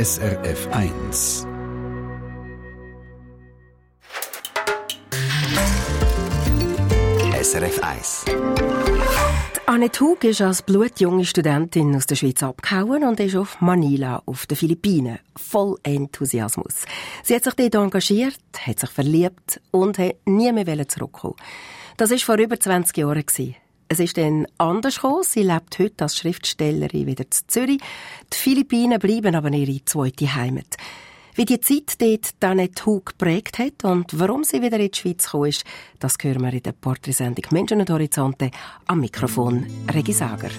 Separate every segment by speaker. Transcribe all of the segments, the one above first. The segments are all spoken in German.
Speaker 1: SRF 1.
Speaker 2: SRF 1.
Speaker 3: Annette Hug ist als blutjunge Studentin aus der Schweiz abgehauen und ist auf Manila, auf den Philippinen. Voll Enthusiasmus. Sie hat sich dort engagiert, hat sich verliebt und hat nie mehr zurückkommen. Das war vor über 20 Jahren. Es ist dann anders gekommen. Sie lebt heute als Schriftstellerin wieder zu Zürich. Die Philippinen bleiben aber ihre zweite Heimat. Wie die Zeit dort Danette Hug geprägt hat und warum sie wieder in die Schweiz gekommen ist, das hören wir in der Porträtsendung Menschen und Horizonte am Mikrofon Regi Sager.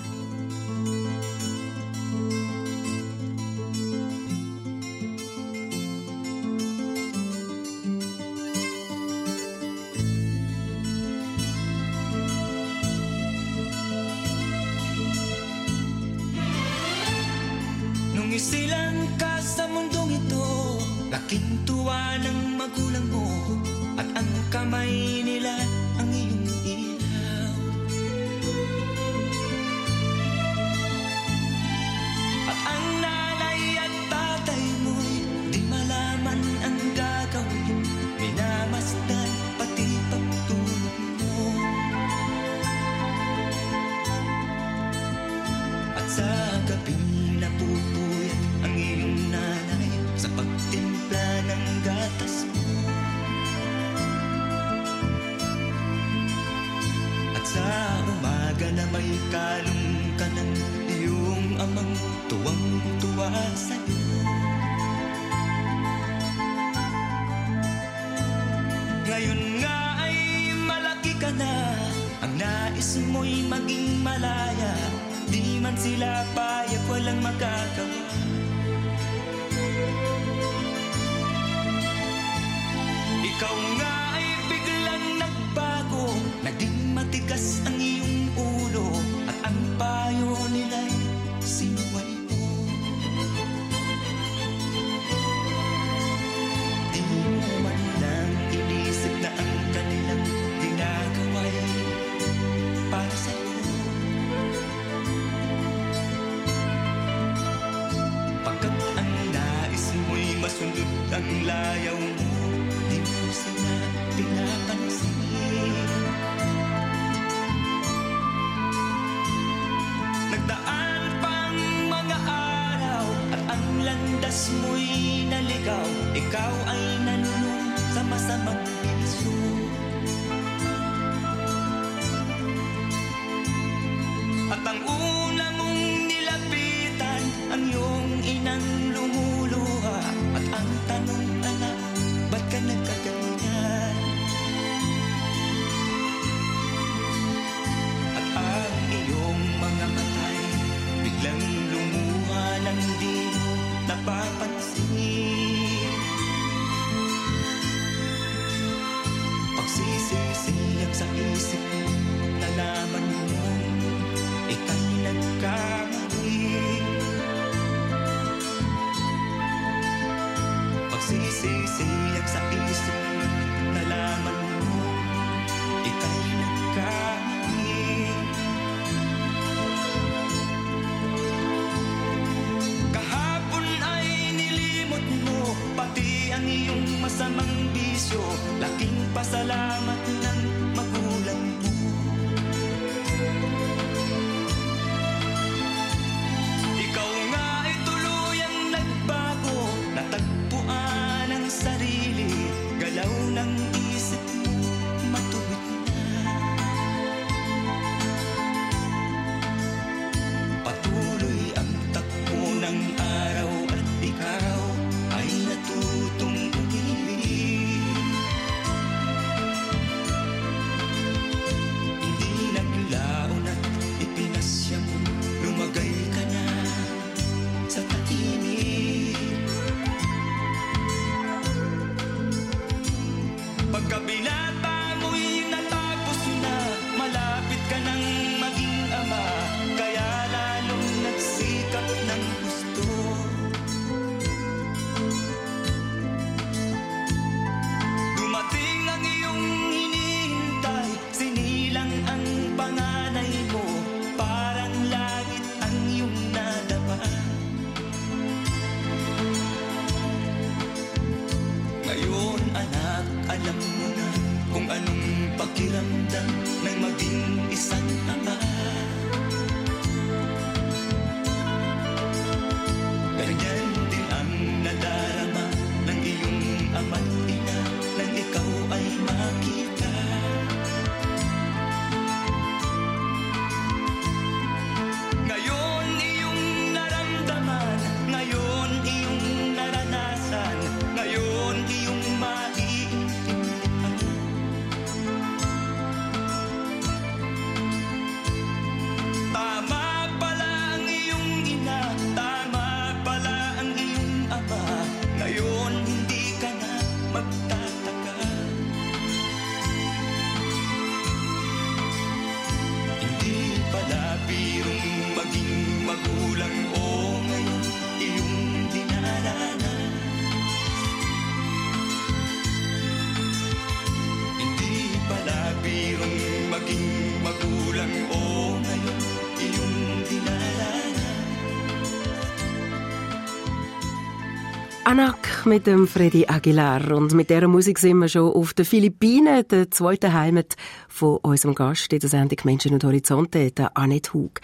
Speaker 3: Ngayon nga ay malaki ka na Ang Nais mo'y maging malaya. Di man sila payag walang magagawa Ikaw
Speaker 2: Anak mit dem Freddy Aguilar und mit dieser Musik sind wir schon auf den Philippinen, der zweiten Heimat von unserem Gast in der Sendung Menschen und Horizonte, der Annette Hug.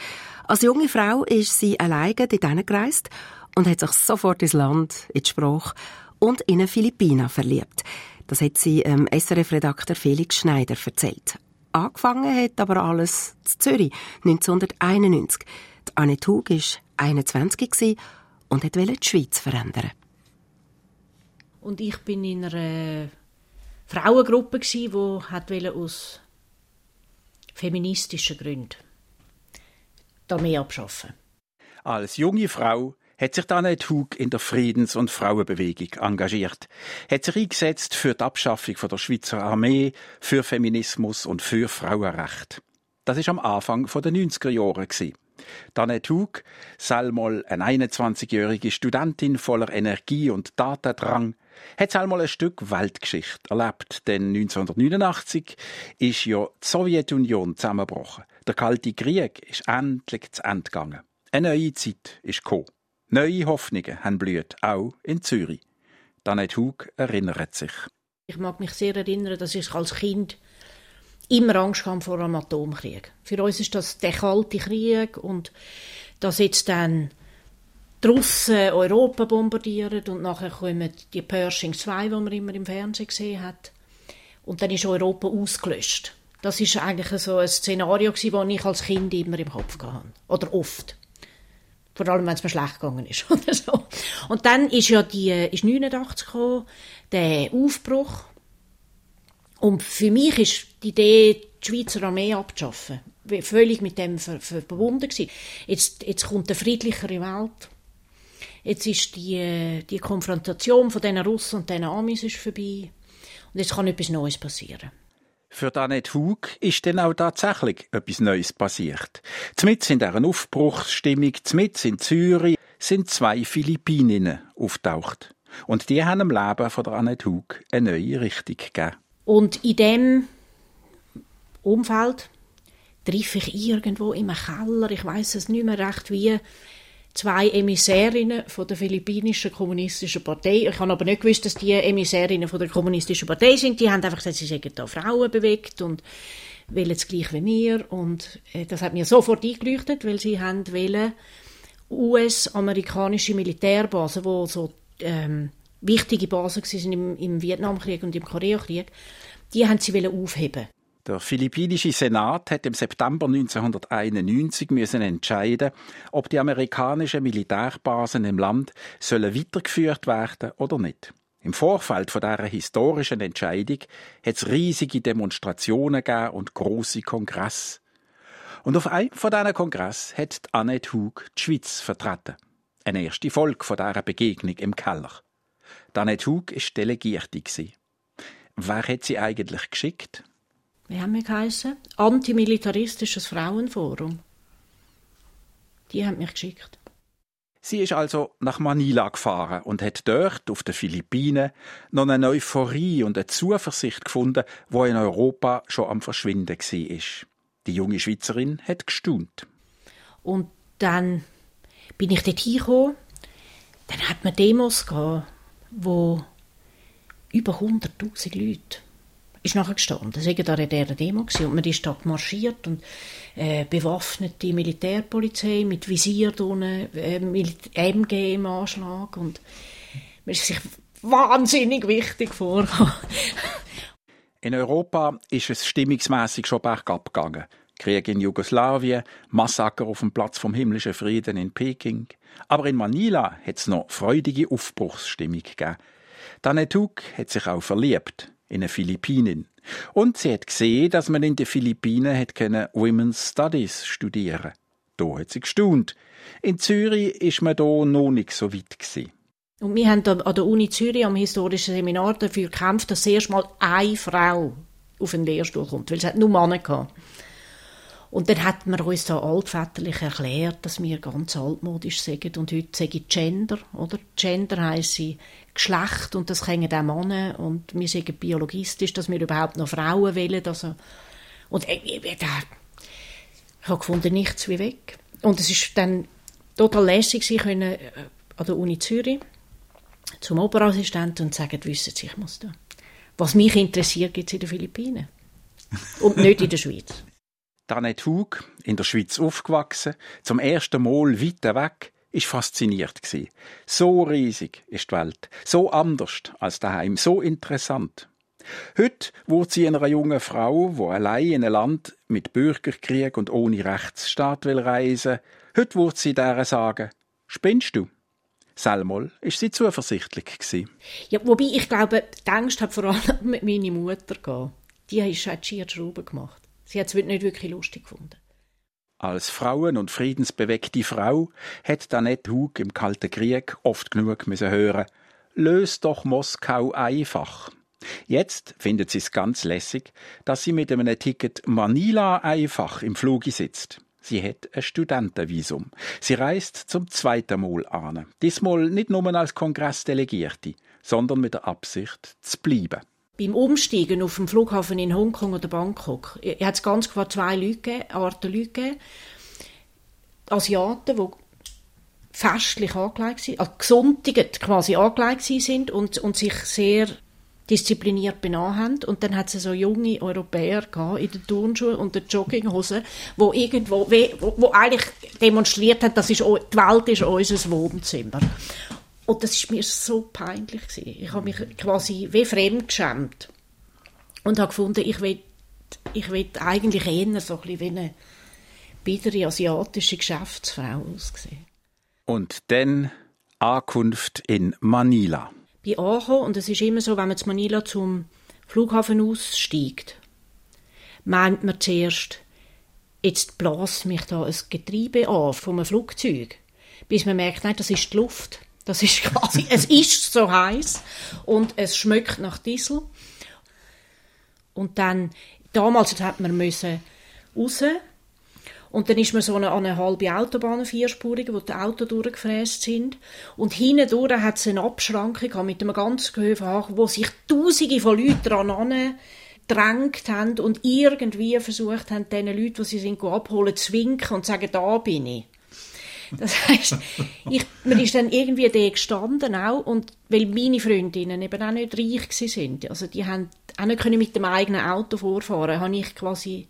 Speaker 2: Als junge Frau ist sie alleine dort gereist und hat sich sofort ins Land, in die Sprache und in eine Philippiner verliebt. Das hat sie ähm, SRF-Redakteur Felix Schneider erzählt. Angefangen hat aber alles in Zürich, 1991. Die Annette Hug war 21 gewesen und wollte die Schweiz verändern.
Speaker 4: Und ich bin in einer Frauengruppe gsi, wo hat aus feministischen Gründen die Armee abschaffen.
Speaker 5: Als junge Frau hat sich Annette Hug in der Friedens- und Frauenbewegung engagiert, hat sich eingesetzt für die Abschaffung von der Schweizer Armee, für Feminismus und für Frauenrecht. Das ist am Anfang der 90er Jahre gsi. Annette Hug, selmal eine 21-jährige Studentin voller Energie und Tatendrang, hat einmal ein Stück Weltgeschichte erlebt, denn 1989 ist ja die Sowjetunion zusammengebrochen. Der Kalte Krieg ist endlich zu Ende gegangen. Eine neue Zeit ist gekommen. Neue Hoffnungen haben blüht, auch in Zürich. Annette Hug erinnert sich.
Speaker 4: Ich mag mich sehr erinnern, dass ich als Kind immer Angst hatte vor einem Atomkrieg. Für uns ist das der kalte Krieg und dass jetzt dann die Russen Europa bombardieren und nachher kommen die Pershing 2, die man immer im Fernsehen gesehen hat. Und dann ist Europa ausgelöscht. Das ist eigentlich so ein Szenario, das ich als Kind immer im Kopf hatte. Oder oft. Vor allem, wenn es mir schlecht gegangen ist. Oder so. Und dann ist ja die, ist 89 gekommen, der Aufbruch. Und für mich ist die Idee, die Schweizer Armee abzuschaffen, völlig mit dem ver ver verbunden gewesen. Jetzt, jetzt kommt eine friedlichere Welt. Jetzt ist die, die Konfrontation von diesen Russen und diesen Amis ist vorbei. Und jetzt kann etwas Neues passieren.
Speaker 5: Für Annette Hug ist dann auch tatsächlich etwas Neues passiert. Zmitz in dieser Aufbruchsstimmung, zmitz in Zürich, sind zwei Philippininnen auftaucht. Und die haben im Leben von der Annette Hug eine neue Richtung gegeben.
Speaker 4: Und in dem Umfeld treffe ich irgendwo im Keller, ich weiß es nicht mehr recht wie, zwei Emissärinnen von der philippinischen kommunistischen Partei. Ich habe aber nicht gewusst, dass die Emissärinnen von der kommunistischen Partei sind. Die haben einfach gesagt, sie seien da Frauen bewegt und wollen es gleich wie mir. Und äh, das hat mir sofort eingeleuchtet, weil sie haben wollen US-amerikanische Militärbasen, wo so ähm, wichtige Basen waren im, im Vietnamkrieg und im Koreakrieg, die haben sie aufheben.
Speaker 5: Der philippinische Senat hat im September 1991 müssen entscheiden, ob die amerikanischen Militärbasen im Land sollen weitergeführt werden oder nicht. Im Vorfeld von dieser historischen Entscheidung hat es riesige Demonstrationen gegeben und große Kongress. Und auf einem von diesen Kongress hat Annette Hug die Schweiz vertreten. Eine erste Folge von dieser Begegnung im Keller. Annette Hug war Delegierte. Wer hat sie eigentlich geschickt?
Speaker 4: Wie haben wir geheißen? Antimilitaristisches Frauenforum. Die haben mich geschickt.
Speaker 5: Sie ist also nach Manila gefahren und hat dort auf den Philippinen noch eine Euphorie und eine Zuversicht gefunden, wo in Europa schon am Verschwinden war. Die junge Schweizerin hat gestaunt.
Speaker 4: Und dann bin ich dort hingekommen. Dann hat man Demos gehabt, wo über 100'000 Leute ist nachher gestanden. Das war an dieser Demo und man ist da marschiert und äh, bewaffnete Militärpolizei mit Visier drinnen, äh, MG im Anschlag und man ist sich wahnsinnig wichtig vor.
Speaker 5: In Europa ist es stimmungsmäßig schon bergab gegangen. Krieg in Jugoslawien, Massaker auf dem Platz vom himmlischen Frieden in Peking. Aber in Manila hat es noch freudige Aufbruchsstimmung gegeben. Danetuk hat sich auch verliebt in eine Philippinin. Und sie hat gesehen, dass man in den Philippinen hat können Women's Studies studieren. Da hat sie gestaunt. In Zürich ist man da noch nicht so weit gewesen.
Speaker 4: Und wir haben an der Uni Zürich am historischen Seminar dafür gekämpft, dass erst mal eine Frau auf den Lehrstuhl kommt, weil es nur Männer gehabt. Und dann hat man uns da altväterlich erklärt, dass wir ganz altmodisch sind und heute sage ich Gender, oder? Gender heisst Geschlecht und das können auch Männer und wir sind biologistisch, dass wir überhaupt noch Frauen wählen, also und ich, ich, ich, ich habe gefunden, nichts wie weg. Und es ist dann total lässig, sie können äh, an der Uni Zürich zum Oberassistenten und sagen, wissen Sie, ich muss da. Was mich interessiert, gibt es in den Philippinen. Und nicht in der Schweiz.
Speaker 5: Danette Hug, in der Schweiz aufgewachsen, zum ersten Mal weit weg, ist fasziniert gsi. So riesig ist die Welt, so anders als daheim, so interessant. Heute wurde sie einer jungen Frau, wo allein in ein Land mit Bürgerkrieg und ohne Rechtsstaat will reisen. Heute wurde sie der sagen: Spinnst du? Selmol ist sie zuversichtlich gsi.
Speaker 4: Ja, wobei ich glaube, die Angst hat vor allem mit meiner Mutter gehabt. Die hat schier Schrauben gemacht. Sie hat es nicht wirklich lustig gefunden.
Speaker 5: Als Frauen- und friedensbewegte Frau hat Danette Hug im Kalten Krieg oft genug müssen hören, löst doch Moskau einfach. Jetzt findet sie es ganz lässig, dass sie mit einem Ticket Manila einfach im Fluge sitzt. Sie hat ein Studentenvisum. Sie reist zum zweiten Mal an. Diesmal nicht nur als Kongressdelegierte, sondern mit der Absicht zu bleiben
Speaker 4: beim Umsteigen auf dem Flughafen in Hongkong oder Bangkok, hat es ganz klar zwei Leute Arten Leute gegeben. Asiaten, die festlich angelegt sind, also gesundtigt quasi angelegt sind und, und sich sehr diszipliniert benommen haben. Und dann hat es so junge Europäer in den Turnschuhen und den Jogginghosen, wo irgendwo, wo, wo eigentlich demonstriert haben, das ist, die Welt ist unser Wohnzimmer. Und das ist mir so peinlich gewesen. Ich habe mich quasi wie fremd geschämt und habe gefunden, ich will, ich will eigentlich eher so ein bisschen wie eine biedere asiatische Geschäftsfrau aussehen.
Speaker 5: Und dann Ankunft in Manila.
Speaker 4: Bei angekommen, und es ist immer so, wenn man zu Manila zum Flughafen aussteigt, meint man zuerst, jetzt bläst mich da ein Getriebe an von einem Flugzeug, bis man merkt, nein, das ist die Luft. Das ist quasi, es ist so heiß und es schmeckt nach Diesel. Und dann, damals hat man müssen raus und dann ist man so eine, eine halbe Autobahn, vierspurige, wo die Autos durchgefräst sind. Und hinten hat es eine Abschrankung mit einem ganz Gehöfe, wo sich Tausende von Leuten dran gedrängt haben und irgendwie versucht haben, diesen Leuten, die sie sind, abholen, zu winken und zu sagen, da bin ich. Das heisst, ich, man ist dann irgendwie da gestanden auch, und weil meine Freundinnen eben auch nicht reich sind, also die haben auch nicht können mit dem eigenen Auto vorfahren, habe ich quasi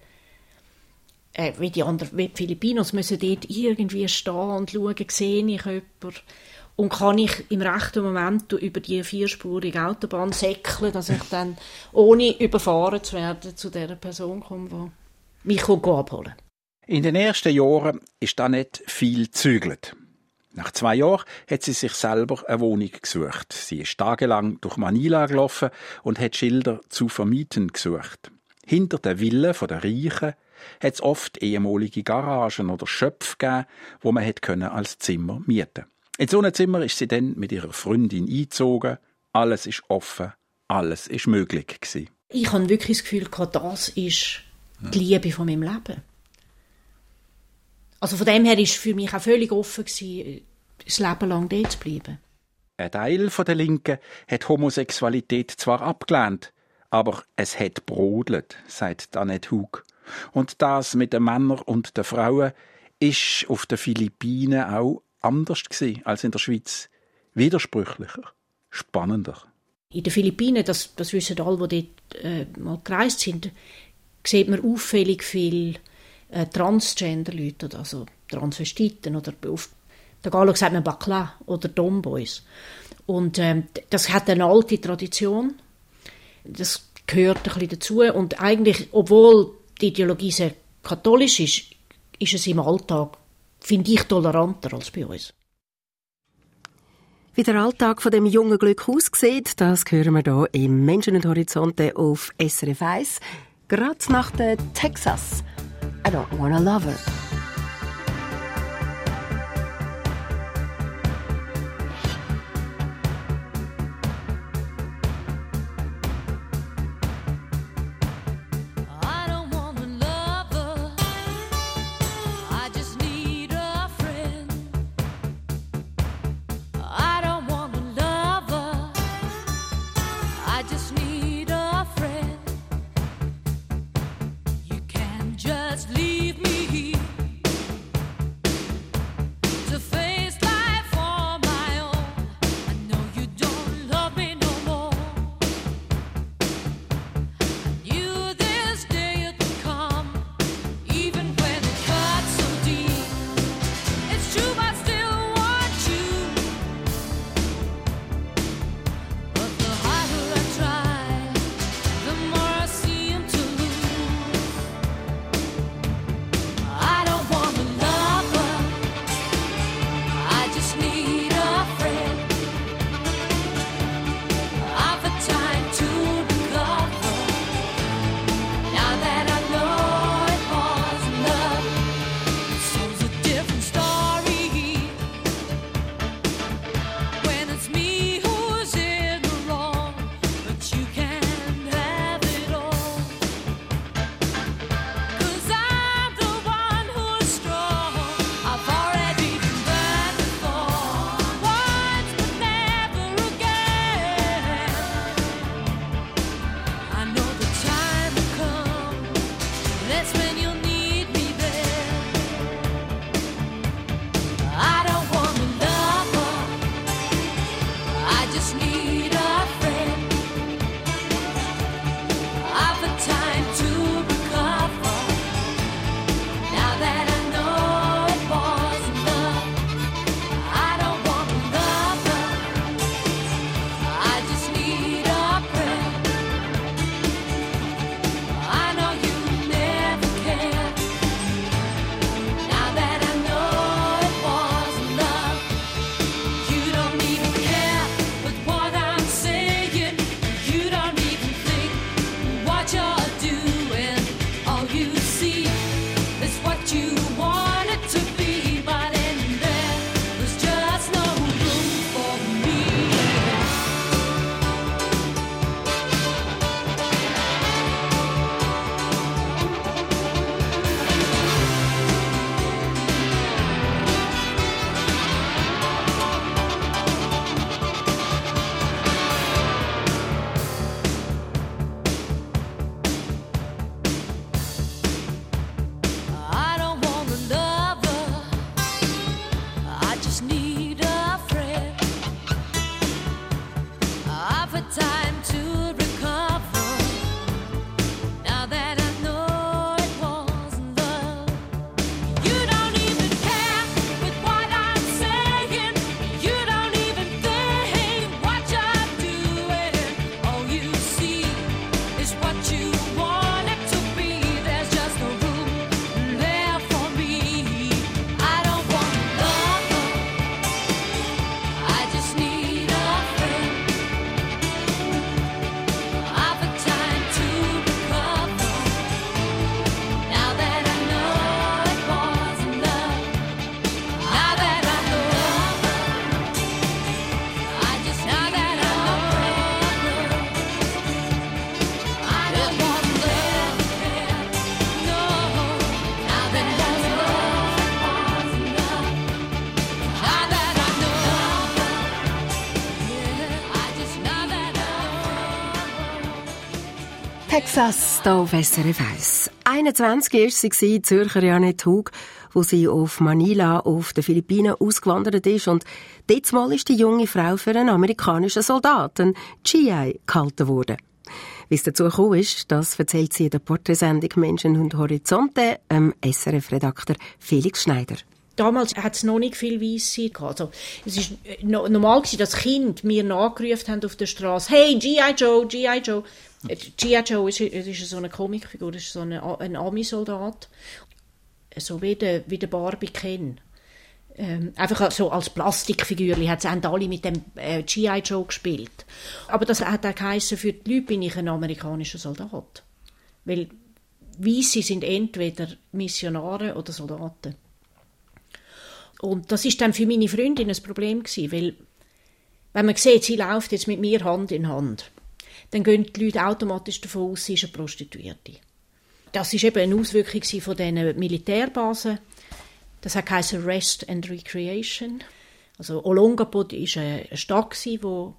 Speaker 4: äh, wie die anderen, wie die Filipinos müssen dort irgendwie stehen und schauen, sehe ich jemanden und kann ich im rechten Moment über die vierspurige Autobahn säckeln, dass ich dann, ohne überfahren zu werden, zu der Person komme, die mich abholen kann.
Speaker 5: In den ersten Jahren ist da nicht viel zügelt. Nach zwei Jahren hat sie sich selber eine Wohnung gesucht. Sie ist tagelang durch Manila gelaufen und hat Schilder zu vermieten gesucht. Hinter der Villa der Reichen hat es oft ehemalige Garagen oder Schöpfe gegeben, wo man hätte können als Zimmer mieten. In so einem Zimmer ist sie dann mit ihrer Freundin eingezogen. Alles ist offen, alles ist möglich gewesen.
Speaker 4: Ich habe wirklich das Gefühl, das ist die Liebe von meinem Leben. Also von dem her ist für mich auch völlig offen gewesen, das Leben lang dort zu bleiben.
Speaker 5: Ein Teil der Linken hat Homosexualität zwar abgelehnt, aber es hat brodelt, sagt Annette Hug. Und das mit den Männern und den Frauen ist auf den Philippinen auch anders gewesen als in der Schweiz. Widersprüchlicher, spannender.
Speaker 4: In den Philippinen, das, das wissen alle, die dort äh, mal gereist sind, sieht man auffällig viel äh, Transgender-Leute, oder also Transvestiten oder auf der Galo sagt man Bakla oder Domboys. Und ähm, das hat eine alte Tradition. Das gehört ein bisschen dazu. Und eigentlich, obwohl die Ideologie sehr katholisch ist, ist es im Alltag, finde ich, toleranter als bei uns.
Speaker 2: Wie der Alltag von dem jungen Glück aussieht, das hören wir hier im Menschen und Horizonte auf SRF 1, gerade nach der Texas. I don't
Speaker 6: want a lover.
Speaker 2: Texas, da auf SRF 1. 21 war sie Zürcher Janet Hug, wo sie auf Manila auf den Philippinen ausgewandert ist und diesmal ist die junge Frau für einen amerikanischen Soldaten, GI, gehalten worden. Wie es dazu gekommen ist, das erzählt sie in der Porträtsendung Menschen und Horizonte, ähm, SRF-Redakteur Felix Schneider.
Speaker 4: Damals hat es noch nicht viel Weisse Also, es war äh, normal, gewesen, dass Kinder mir nachgerufen haben auf der Straße, hey, G.I. Joe, G.I. Joe. G.I. Joe ist, ist so eine Comicfigur, ist so eine, ein Ami-Soldat. So wie der, wie der Barbie Ken. Ähm, einfach so als Plastikfigürli hat haben alle mit dem äh, G.I. Joe gespielt. Aber das hat auch geheissen, für die Leute bin ich ein amerikanischer Soldat. Weil Weisse sind entweder Missionare oder Soldaten. Und das ist dann für meine Freundin ein Problem gewesen, weil wenn man sieht, sie läuft jetzt mit mir Hand in Hand, dann gehen die Leute automatisch davon aus, sie ist eine Prostituierte. Das ist eben eine Auswirkung von diesen Militärbasen. Das geheißen Rest and Recreation. Also Olongapod war eine Stadt, wo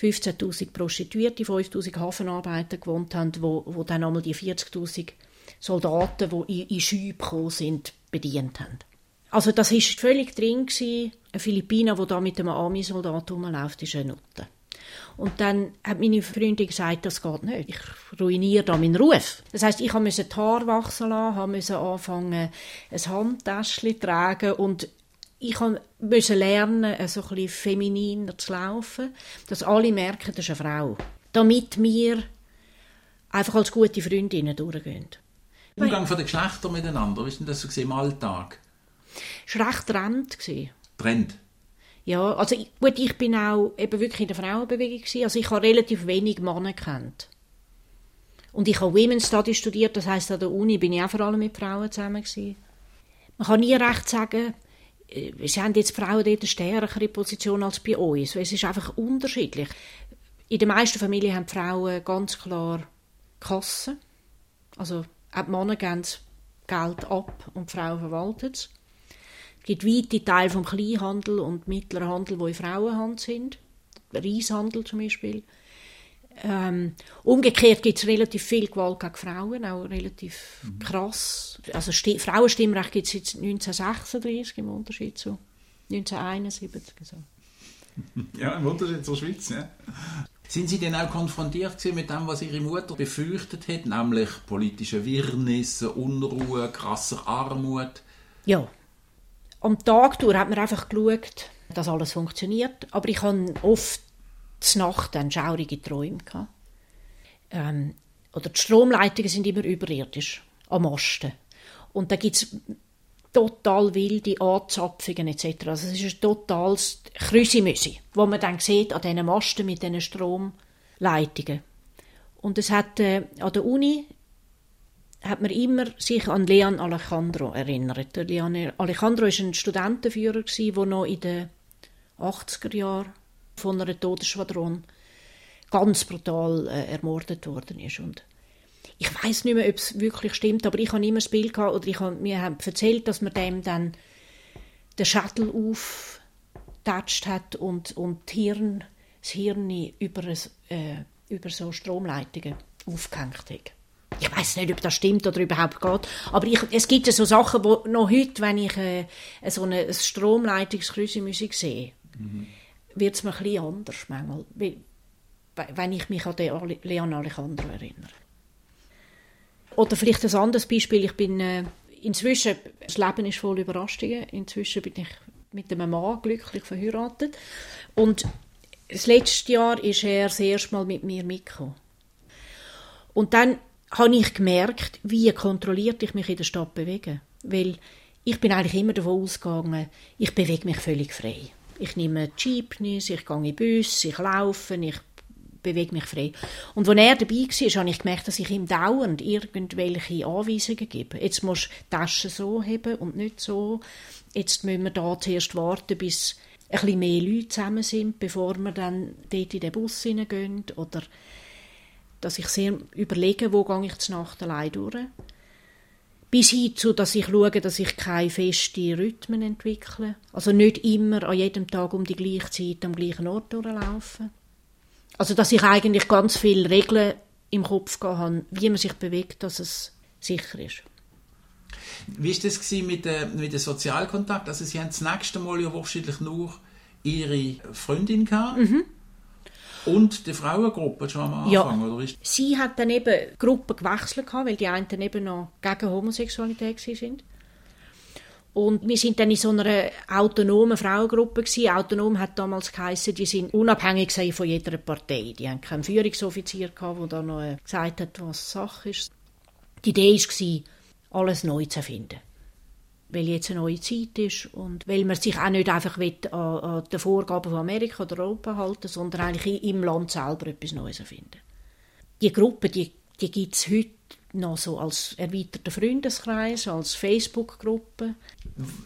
Speaker 4: 15'000 Prostituierte, 5'000 Hafenarbeiter gewohnt haben, wo, wo dann einmal die 40'000 Soldaten, die in, in Schübe gekommen sind, bedient haben. Also das war völlig drin gewesen. Ein Philippiner, der da mit einem Army-Soldat rumläuft, ist eine Nutte. Und dann hat meine Freundin gesagt, das geht nicht. Ich ruiniere da meinen Ruf. Das heißt, ich musste die Haare wachsen lassen, musste anfangen, ein Handtäschchen zu tragen und ich musste lernen, so ein bisschen femininer zu laufen, dass alle merken, das ist eine Frau. Damit wir einfach als gute Freundinnen durchgehen.
Speaker 7: Umgang von den Geschlechtern miteinander, wie ist denn das so im Alltag?
Speaker 4: Es war recht trend.
Speaker 7: Trend?
Speaker 4: Ja, also ich- gut, ich bin auch eben wirklich in der Frauenbewegung gewesen. Also ich habe relativ wenig Männer kennt. Und ich habe Women's Studies studiert, das heißt an der Uni bin ich auch vor allem mit Frauen zusammen gewesen. Man kann nie recht sagen, äh, sie haben jetzt Frauen dort eine stärkere Position als bei uns. Es ist einfach unterschiedlich. In den meisten Familien haben Frauen ganz klar Kassen. Also auch die Männer geben das Geld ab und die Frauen verwalten es. Es gibt weite Teile vom Kleinhandel und mittleren Handel, die in Frauenhand sind. Reishandel zum Beispiel. Ähm, umgekehrt gibt es relativ viel Gewalt gegen Frauen, auch relativ krass. Also Sti Frauenstimmrecht gibt es jetzt 1936 im Unterschied zu 1971. So.
Speaker 7: Ja, im Unterschied zur Schweiz, ja. Sind Sie denn auch konfrontiert gewesen mit dem, was Ihre Mutter befürchtet hat, nämlich politische Wirrnisse, Unruhe, krasser Armut?
Speaker 4: Ja. Am Tag durch hat man einfach geschaut, dass alles funktioniert. Aber ich hatte oft zur Nacht dann schaurige Träume. gehabt. Ähm, oder die Stromleitungen sind immer überirdisch, am Masten. Und da gibt es total wilde Anzapfungen etc. Also es ist ein totales Krüsimüsi, wo man dann sieht an diesen Masten mit diesen Stromleitungen. Und es hat äh, an der Uni hat man immer sich an Leon Alejandro erinnert. Leon Alejandro war ein Studentenführer, der noch in den 80er Jahren von einer Todesschwadron ganz brutal äh, ermordet worden ist. Und ich weiß nicht mehr, ob es wirklich stimmt, aber ich habe immer das Bild gehabt, oder ich habe, mir haben erzählt, dass man dem dann den Schädel aufgetatscht hat und, und die Hirn, das Hirn über, äh, über so Stromleitungen aufgehängt hat. Ich weiß nicht, ob das stimmt oder überhaupt geht, aber ich, es gibt ja so Sachen, wo noch heute, wenn ich äh, so eine, ein sehe, wird es mir ein bisschen anders manchmal, wenn ich mich an den Leon Alejandro erinnere. Oder vielleicht ein anderes Beispiel. Ich bin äh, inzwischen, das Leben ist voll Überraschungen. Inzwischen bin ich mit einem Mann glücklich verheiratet. Und das letzte Jahr ist er das erste Mal mit mir mitgekommen. Und dann habe ich gemerkt, wie kontrolliert ich mich in der Stadt bewege. Weil ich bin eigentlich immer davon ausgegangen, ich bewege mich völlig frei. Ich nehme Jeepneys, ich gehe in Bus, ich laufe, ich bewege mich frei. Und als er dabei war, habe ich gemerkt, dass ich ihm dauernd irgendwelche Anweisungen gebe. Jetzt musst du die Tasche so haben und nicht so. Jetzt müssen wir da zuerst warten, bis ein bisschen mehr Leute zusammen sind, bevor wir dann dort in den Bus hineingehen. Oder dass ich sehr überlege, wo gehe ich zur Nacht allein durch. Bis hin zu, dass ich schaue, dass ich keine festen Rhythmen entwickle. Also nicht immer an jedem Tag um die gleiche Zeit am gleichen Ort durchlaufen. Also dass ich eigentlich ganz viele Regeln im Kopf habe, wie man sich bewegt, dass es sicher ist.
Speaker 7: Wie war das mit dem mit dem Sozialkontakt? Also Sie haben das nächste Mal ja wahrscheinlich nur Ihre Freundin gehabt und die Frauengruppe schon am
Speaker 4: Ja.
Speaker 7: Anfang, oder ist
Speaker 4: Sie hat dann eben Gruppen gewechselt, weil die einen eben noch gegen Homosexualität sind. Und wir sind dann in so einer autonomen Frauengruppe gewesen. Autonom hat damals geheißen, die sind unabhängig von jeder Partei. Die haben keinen Führungsoffizier gehabt, der da noch äh, gesagt hat, was Sache ist. Die Idee war, alles neu zu erfinden. Weil jetzt eine neue Zeit ist und weil man sich auch nicht einfach will, an, an die Vorgaben von Amerika oder Europa halten sondern eigentlich im Land selber etwas Neues erfinden die Gruppe, die, die gibt es heute noch so als erweiterter Freundeskreis, als Facebook-Gruppe.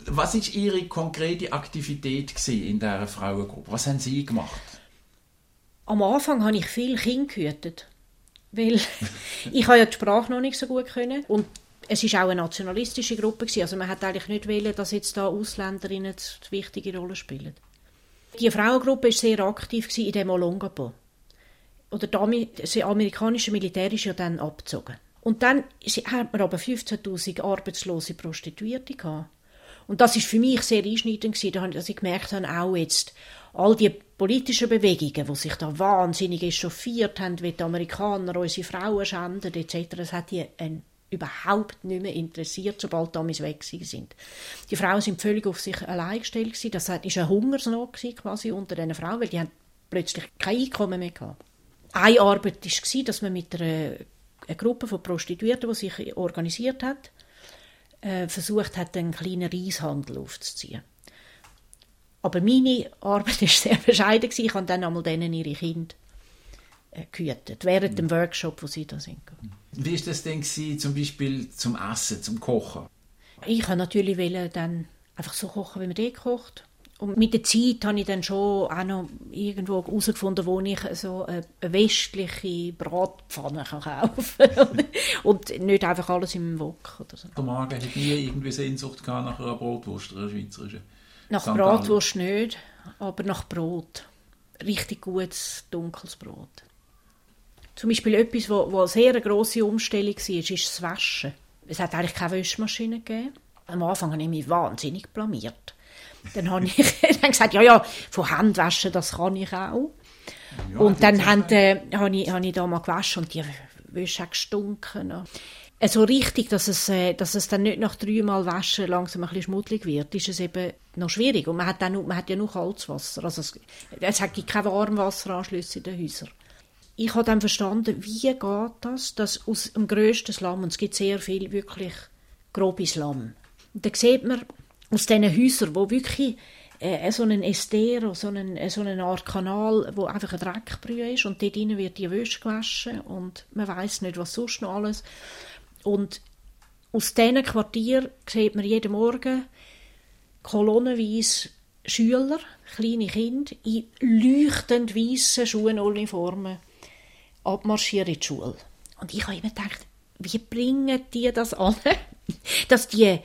Speaker 7: Was ist Ihre konkrete Aktivität in dieser Frauengruppe? Was haben Sie gemacht?
Speaker 4: Am Anfang habe ich viel Kinder gehütet, weil ich habe ja die Sprache noch nicht so gut können und es ist auch eine nationalistische Gruppe gewesen. also man hat eigentlich nicht wollen, dass jetzt da Ausländerinnen die wichtige Rolle spielen. Die Frauengruppe ist sehr aktiv in dem Olongapo. Oder das amerikanische Militär ist ja dann abgezogen. Und dann hat man aber 15'000 arbeitslose Prostituierte gehabt. Und das ist für mich sehr einschneidend gewesen, dass ich gemerkt habe, auch jetzt all die politischen Bewegungen, die sich da wahnsinnig echauffiert haben, wie die Amerikaner unsere Frauen schänden etc., das hat die ein, überhaupt nicht mehr interessiert, sobald die Amis weg sind. Die Frauen sind völlig auf sich allein gestellt. Das war eine Hungersnot quasi unter diesen Frauen, weil die haben plötzlich kein Einkommen mehr gehabt. Eine Arbeit war, dass man mit einer, einer Gruppe von Prostituierten, die sich organisiert hat, äh, versucht hat, einen kleinen Reishandel aufzuziehen. Aber meine Arbeit war sehr bescheiden. Ich habe dann einmal denen ihre Kinder gehütet, während dem Workshop, wo sie da sind.
Speaker 7: Wie war das denn gewesen, zum Beispiel zum Essen, zum Kochen?
Speaker 4: Ich wollte natürlich wollen dann einfach so kochen, wie man dort kocht. Und mit der Zeit habe ich dann schon auch noch irgendwo herausgefunden, wo ich so eine westliche Bratpfanne kann kaufen kann. Und nicht einfach alles im Wok oder so.
Speaker 7: Der Magen hat nie irgendwie Sehnsucht gehabt nach einer Brotwurst, einer schweizerischen.
Speaker 4: Nach
Speaker 7: St.
Speaker 4: Bratwurst nicht, aber nach Brot. Richtig gutes, dunkles Brot. Zum Beispiel etwas, wo eine sehr grosse Umstellung war, ist das Waschen. Es hat eigentlich keine Waschmaschine gegeben. Am Anfang habe ich mich wahnsinnig blamiert. Dann habe ich dann gesagt, ja, ja, von Hand waschen, das kann ich auch. und dann haben, äh, habe, ich, habe ich da mal gewaschen und die Wäsche hat gestunken. Äh, So richtig, dass es, äh, dass es dann nicht nach dreimal Waschen langsam ein bisschen schmuddelig wird, ist es eben noch schwierig. Und man hat, dann man hat ja nur Kaltwasser. Also es, es gibt keine Warmwasseranschlüsse in den Häusern. Ich habe dann verstanden, wie geht das, dass aus dem grössten Slum, und es gibt sehr viel wirklich grobe Slum, da sieht man aus diesen Häusern, wo wirklich äh, so ein Estero, so, einen, äh, so eine Art Kanal, wo einfach ein Dreckbrühe ist und dort drinnen wird die Wäsche gewaschen und man weiß nicht, was sonst noch alles. Und aus diesen Quartieren sieht man jeden Morgen kolonnenweise Schüler, kleine Kinder, in leuchtend weißen Schuhenuniformen abmarschieren in die Schule. Und ich habe immer gedacht, wie bringen die das an, dass die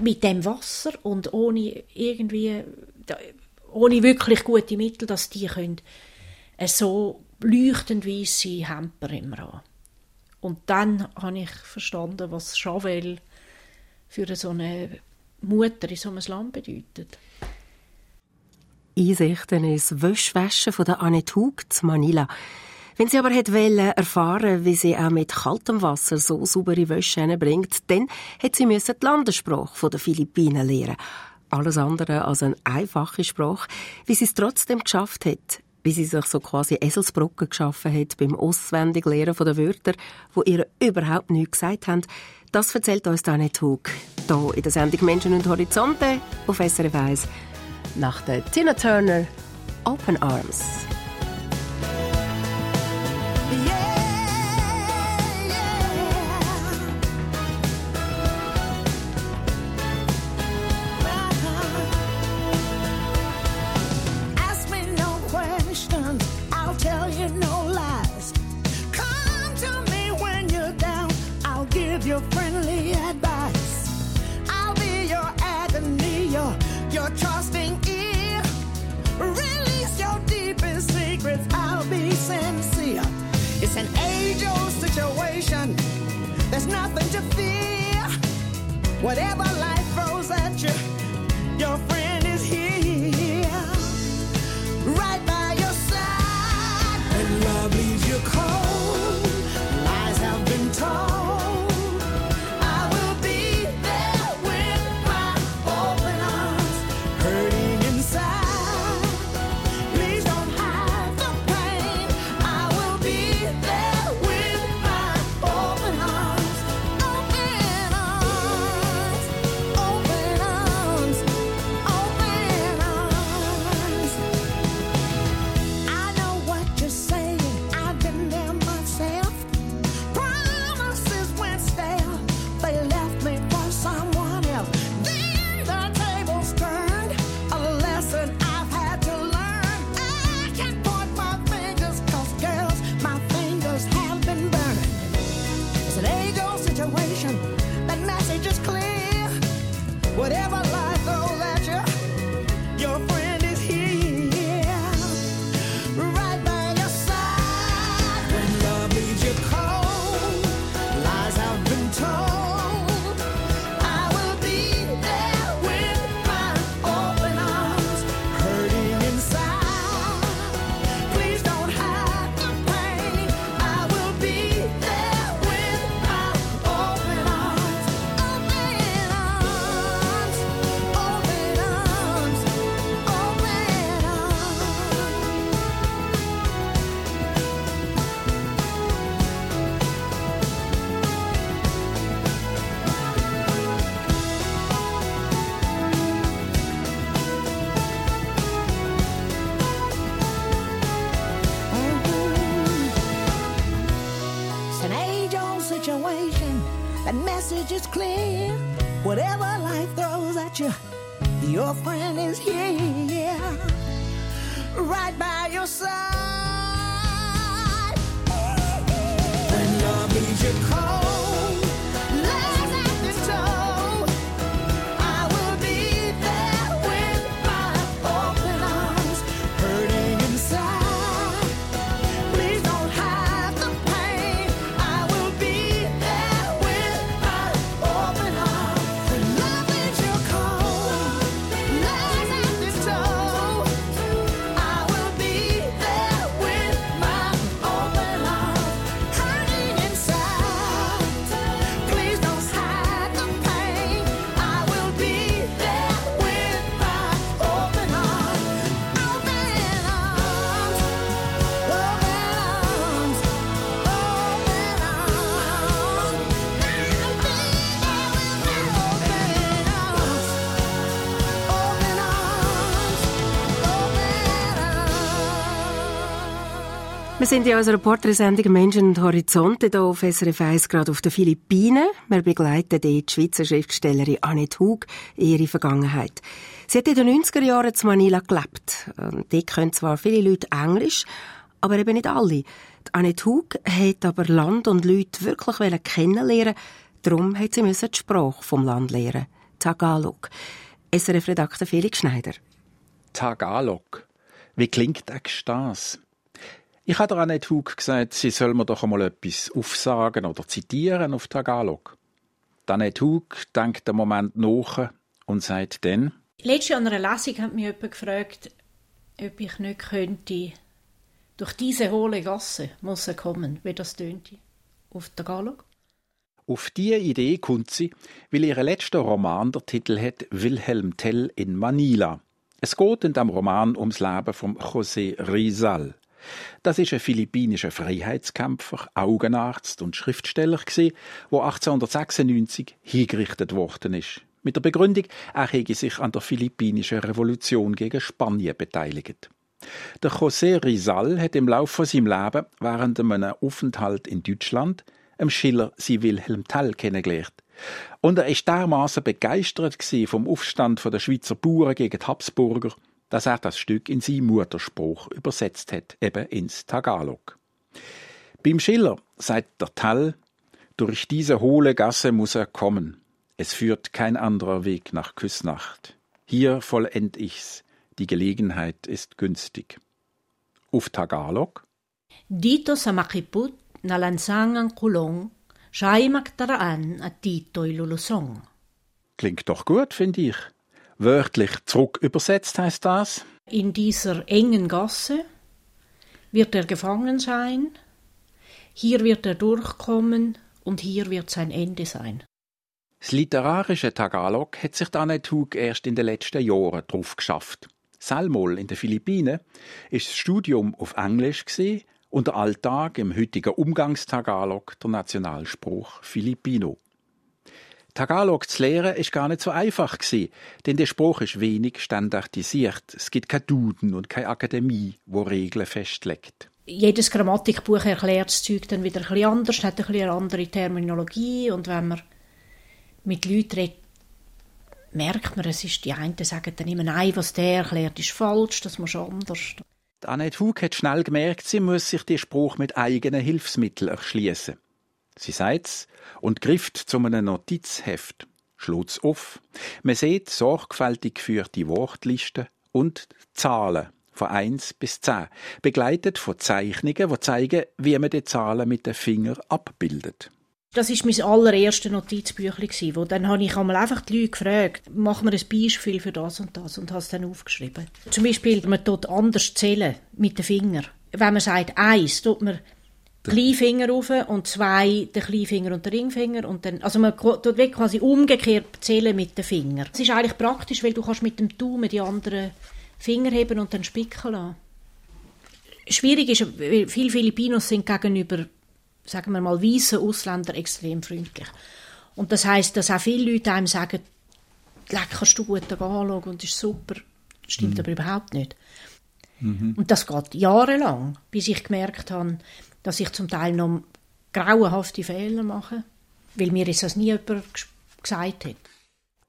Speaker 4: mit dem Wasser und ohne irgendwie, ohne wirklich gute Mittel, dass die können äh, so leuchtend weisse Hemper immer haben. Und dann habe ich verstanden, was Chavel für so eine Mutter in so einem Land bedeutet.
Speaker 2: Einsichten ins Wäschwaschen von der Annette Hug zu Manila. Wenn sie aber hätte wollen erfahren, wie sie auch mit kaltem Wasser so saubere Wäsche hinbringt, dann hätte sie die Landessprache der Philippinen lernen. Alles andere als eine einfache Sprache. Wie sie es trotzdem geschafft hat, wie sie sich so quasi Eselsbrücken geschaffen hat beim Auswendiglernen von den Wörtern, wo ihr überhaupt nichts gesagt haben, das erzählt uns Annette Hug. Hier in der Sendung Menschen und Horizonte auf SRF 1 nach der Tina Turner Open Arms.
Speaker 8: Situation, there's nothing to fear. Whatever life throws at you,
Speaker 2: sind in unserer Porträtsendung Menschen und Horizonte hier auf SRF 1 gerade auf den Philippinen. Wir begleiten dort die Schweizer Schriftstellerin Annette Hug in ihre Vergangenheit. Sie hat in den 90er Jahren zu Manila gelebt. Und Dort können zwar viele Leute Englisch, aber eben nicht alle. Annette Hug hat aber Land und Leute wirklich kennenlernen Darum hat sie die Sprache vom Land lernen. Tagalog. SRF-Redakteur Felix Schneider.
Speaker 5: Tagalog. Wie klingt das? Ich habe der Annette Hug gesagt, sie soll mir doch einmal etwas aufsagen oder zitieren auf Tagalog. Die Annette Hug denkt einen Moment nach und sagt dann,
Speaker 4: Letztes Jahr an einer Lesung hat mich jemand gefragt, ob ich nicht könnte durch diese hohle Gasse muss er kommen, wie das tönte. Auf Tagalog.
Speaker 5: auf diese Idee kommt sie, weil ihr letzter Roman der Titel hat Wilhelm Tell in Manila. Es geht in dem Roman ums Leben von José Rizal. Das ist ein philippinischer Freiheitskämpfer, Augenarzt und Schriftsteller wo 1896 hingerichtet worden ist. Mit der Begründung, er hätte sich an der philippinischen Revolution gegen Spanien beteiligt. Der José Rizal hat im Laufe von seinem Leben während einem Aufenthalt in Deutschland im Schiller sie Wilhelm Tell kennengelernt. Und er ist dermaßen begeistert vom Aufstand der Schweizer Bauern gegen die Habsburger, dass er das Stück in seinen Mutterspruch übersetzt hat, eben ins Tagalog. Beim Schiller sagt der Tell, durch diese hohle Gasse muss er kommen. Es führt kein anderer Weg nach Küsnacht. Hier vollend ich's. Die Gelegenheit ist günstig. Auf Tagalog
Speaker 4: Dito sa makiput na lansangang kulong, siya'y magtaraan at dito'y lulusong.
Speaker 5: Klingt doch gut, finde ich. Wörtlich zurück übersetzt heißt das.
Speaker 4: In dieser engen Gasse wird er gefangen sein, hier wird er durchkommen und hier wird sein Ende sein.
Speaker 5: Das literarische Tagalog hat sich Annette Hug erst in den letzten Jahren drauf geschafft. Salmol in den Philippinen ist das Studium auf Englisch gesehen und der Alltag im heutigen Umgangstagalog der Nationalspruch Filipino. Tagalog zu lernen ist gar nicht so einfach gewesen, denn der Spruch ist wenig standardisiert. Es gibt kein Duden und keine Akademie, wo Regeln festlegt.
Speaker 4: Jedes Grammatikbuch erklärt das Zeug dann wieder ein bisschen anders, hat ein bisschen eine andere Terminologie und wenn man mit Leuten redet, merkt man, es ist, die einen sagen dann immer, nein, was der erklärt, ist falsch, das muss anders.
Speaker 5: Die Annette Hug hat schnell gemerkt, sie muss sich den Spruch mit eigenen Hilfsmitteln erschließen. Sie sagt's und grifft zu einem Notizheft, schlägt's auf. Man sieht sorgfältig geführte Wortlisten und Zahlen von 1 bis 10, begleitet von Zeichnungen, die zeigen, wie man die Zahlen mit den Fingern abbildet.
Speaker 4: Das ist mein allererstes Notizbüchlein wo dann habe ich einmal einfach die Leute gefragt, mach mir ein Beispiel für das und das und habe es dann aufgeschrieben. Zum Beispiel, man tut anders zählen mit den Fingern. Wenn man sagt eins, tut man Kleinfinger rauf und zwei den Kleinfinger und den Ringfinger und dann, also man tut wirklich quasi umgekehrt zählen mit den Fingern. Das ist eigentlich praktisch, weil du kannst mit dem Daumen die anderen Finger heben und dann spicken lassen. Schwierig ist, weil viele Filipinos sind gegenüber, sagen wir mal, weißen Ausländern extrem freundlich. Und das heißt, dass auch viele Leute einem sagen, «Leck, kannst du gut anschauen und ist super. Das stimmt aber überhaupt nicht. Und das geht jahrelang, bis ich gemerkt habe, dass ich zum Teil noch grauenhafte Fehler mache, weil mir jetzt das nie jemand ges- gesagt hat.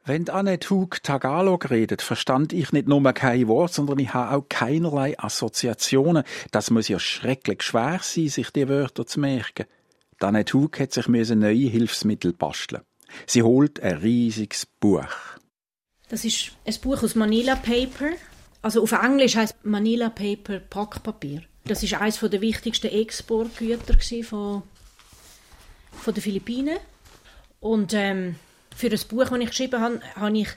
Speaker 5: Wenn Annette Hug Tagalog redet, verstand ich nicht nur kein Wort, sondern ich habe auch keinerlei Assoziationen. Das muss ja schrecklich schwer sein, sich die Wörter zu merken. Die Annette Hug hat sich neue Hilfsmittel basteln. Sie holt ein riesiges Buch.
Speaker 4: Das ist ein Buch aus Manila Paper. Also auf Englisch heißt Manila Paper Packpapier. Das ist eines der wichtigsten Exportgüter von, von den Philippinen. Und ähm, für das Buch, das ich geschrieben habe, habe ich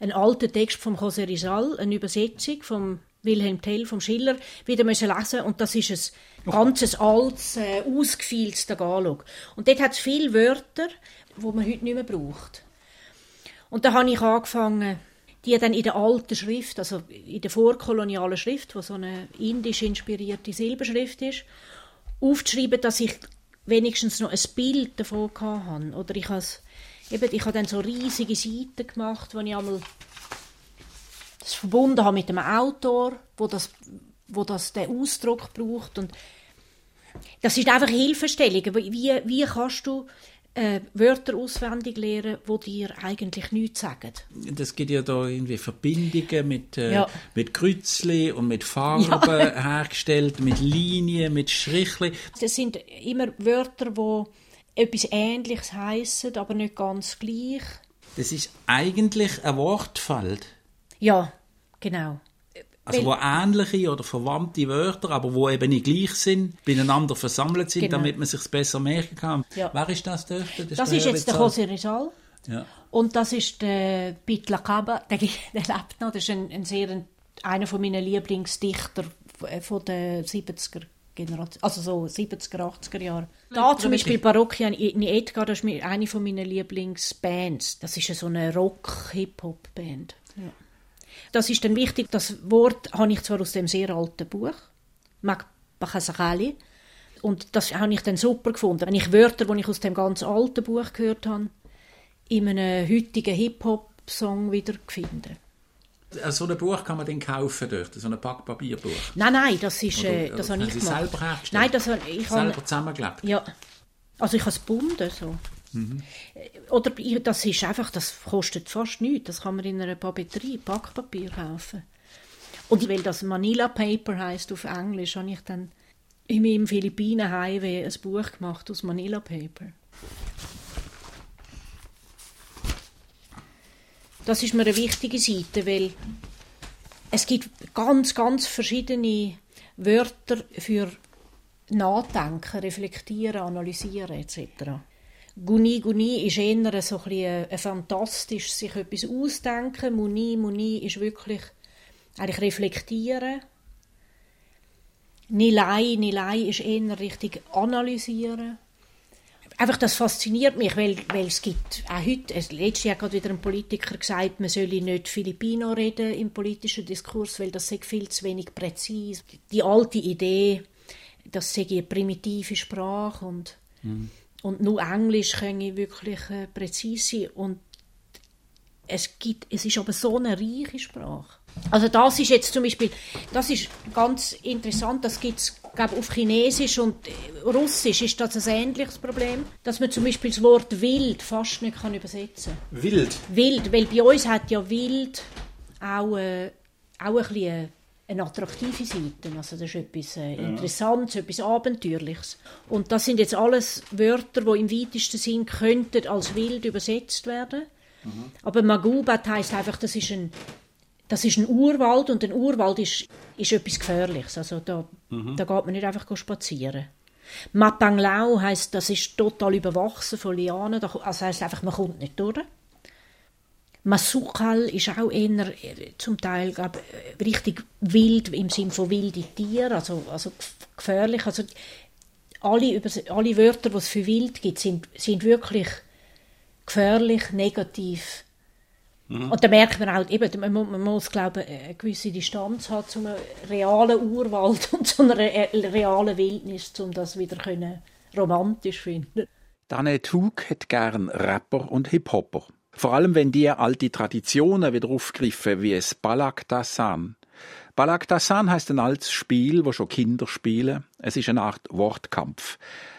Speaker 4: einen alten Text von José Rizal, eine Übersetzung von Wilhelm Tell, vom Schiller, wieder müssen lesen und das ist ein ganzes altes, äh, ausgefeiltes Tagalog. Und dort hat es viele Wörter, die man heute nicht mehr braucht. Und da habe ich angefangen, die dann in der alten Schrift, also in der vorkolonialen Schrift, wo so eine indisch inspirierte Silberschrift ist, aufzuschreiben, dass ich wenigstens noch ein Bild davon hatte. Oder ich habe, ich habe dann so riesige Seiten gemacht, wo ich einmal das verbunden habe mit einem Autor, wo das, wo das den Ausdruck braucht. Und das ist einfach Hilfestellung. Wie, wie kannst du äh, Wörter auswendig lernen, die dir eigentlich nichts sagen?
Speaker 7: Das gibt ja da irgendwie Verbindungen mit, äh,
Speaker 4: Ja.
Speaker 7: mit Kreuzli und mit Farben hergestellt, mit Linien, mit Strichli.
Speaker 4: Das sind immer Wörter, die etwas Ähnliches heißen, aber nicht ganz gleich.
Speaker 7: Das ist eigentlich ein Wortfeld.
Speaker 4: Ja, genau.
Speaker 7: Also
Speaker 4: Weil-
Speaker 7: wo ähnliche oder verwandte Wörter, aber wo eben nicht gleich sind, beieinander versammelt sind,
Speaker 4: Genau.
Speaker 7: damit man sich besser merken kann.
Speaker 4: Ja.
Speaker 7: Wer ist das dort?
Speaker 4: Das ist jetzt der José Rizal.
Speaker 7: Ja.
Speaker 4: Und das ist der Pitla Caba, der, der lebt noch. Das ist ein, ein sehr, ein, einer von meinen Lieblingsdichter von der 70er Generation, also so 70er, 80er Jahre. Da zum Beispiel Parroquia in Edgar, das ist mir eine von meinen Lieblingsbands. Das ist so eine Rock-Hip-Hop-Band. Ja. Das ist dann wichtig, das Wort habe ich zwar aus dem sehr alten Buch, Magpachasakali, und das habe ich dann super gefunden. Wenn ich Wörter, die ich aus dem ganz alten Buch gehört habe, in einem heutigen Hip-Hop-Song wieder finde.
Speaker 7: So ein Buch kann man dann kaufen dort, so ein Packpapierbuch.
Speaker 4: Nein, nein, das ist, äh, das
Speaker 7: oder
Speaker 4: habe ich
Speaker 7: Sie
Speaker 4: gemacht.
Speaker 7: selber hergestellt?
Speaker 4: Nein, das habe ich habe,
Speaker 7: Selber zusammengeklebt.
Speaker 4: ja, also ich habe es gebunden so. Äh, Oder das ist einfach, das kostet fast nichts. Das kann man in einer Papeterie, Packpapier kaufen. Und weil das Manila Paper heißt auf Englisch, habe ich dann in meinem Philippinen Highway ein Buch gemacht aus Manila Paper. Das ist mir eine wichtige Seite, weil es gibt ganz, ganz verschiedene Wörter für Nachdenken, Reflektieren, Analysieren etc. Guni Guni ist eher so ein, bisschen ein fantastisch sich etwas ausdenken. Muni Muni ist wirklich eigentlich reflektieren. Nilai Nilai ist eher richtig analysieren. Einfach das fasziniert mich, weil, weil es gibt auch heute, es- letztes Jahr hat wieder ein Politiker gesagt, man solle nicht Filipino reden im politischen Diskurs, weil das sei viel zu wenig präzise. Die alte Idee, das sei eine primitive Sprache und, und nur Englisch könne wirklich äh, präzise sein. Und es gibt, es ist aber so eine reiche Sprache. Also das ist jetzt zum Beispiel, das ist ganz interessant, das gibt es auf Chinesisch und äh, Russisch ist das ein ähnliches Problem, dass man zum Beispiel das Wort wild fast nicht kann übersetzen
Speaker 7: Wild.
Speaker 4: Wild, weil bei uns hat ja wild auch, äh, auch ein bisschen eine attraktive Seite. Also das ist etwas äh, Interessantes, etwas Abenteuerliches. Und das sind jetzt alles Wörter, die im weitesten Sinn könnten als wild übersetzt werden. Aber Magubat heißt einfach, das ist ein das ist ein Urwald und ein Urwald ist, ist etwas Gefährliches. Also da, da geht man nicht einfach spazieren. Mapanglao heißt, das ist total überwachsen von Lianen. Da- Also heißt einfach, man kommt nicht durch. Masukal ist auch eher äh, zum Teil glaub, äh, richtig wild im Sinne von wilde Tiere, also, also gef- gefährlich. Also alle, alle Wörter, die es für wild gibt, sind, sind wirklich gefährlich, negativ. Und da merkt man auch, eben, man, muss- man muss, glaube eine gewisse Distanz haben zu einem realen Urwald und zu einer re- realen Wildnis, um das wieder können romantisch finden.
Speaker 5: Danette Hug hat gern Rapper und Hip-Hopper. Vor allem, wenn die alte Traditionen wieder aufgreifen, wie es Balaktasan. Balaktasan heißt ein altes Spiel, wo schon Kinder spielen. Es ist eine Art Wortkampf.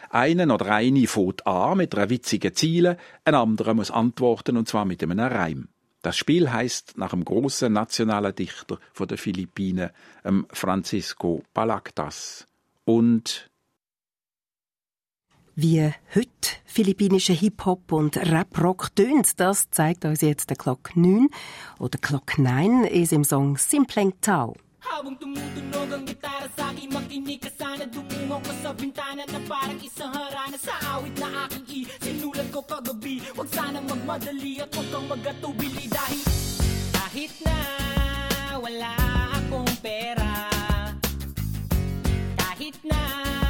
Speaker 5: Einen oder eine fährt an mit einer witzigen Ziele, ein anderer muss antworten und zwar mit einem Reim. Das Spiel heißt nach dem großen nationalen Dichter von den Philippinen, ähm, Francisco Balaktas. Und
Speaker 2: Wie heute philippinische Hip-Hop und Rap-Rock tönt, das zeigt uns jetzt der Clock 9 oder Clock 9 ist im Song Simpleng Tao.
Speaker 9: Habang tumutunog ang gitara sa akin Makinig ka sana Dumungo ko sa bintana Na parang isang harana Sa awit na aking i-sinulat ko kagabi Huwag sana na Wala akong pera Kahit na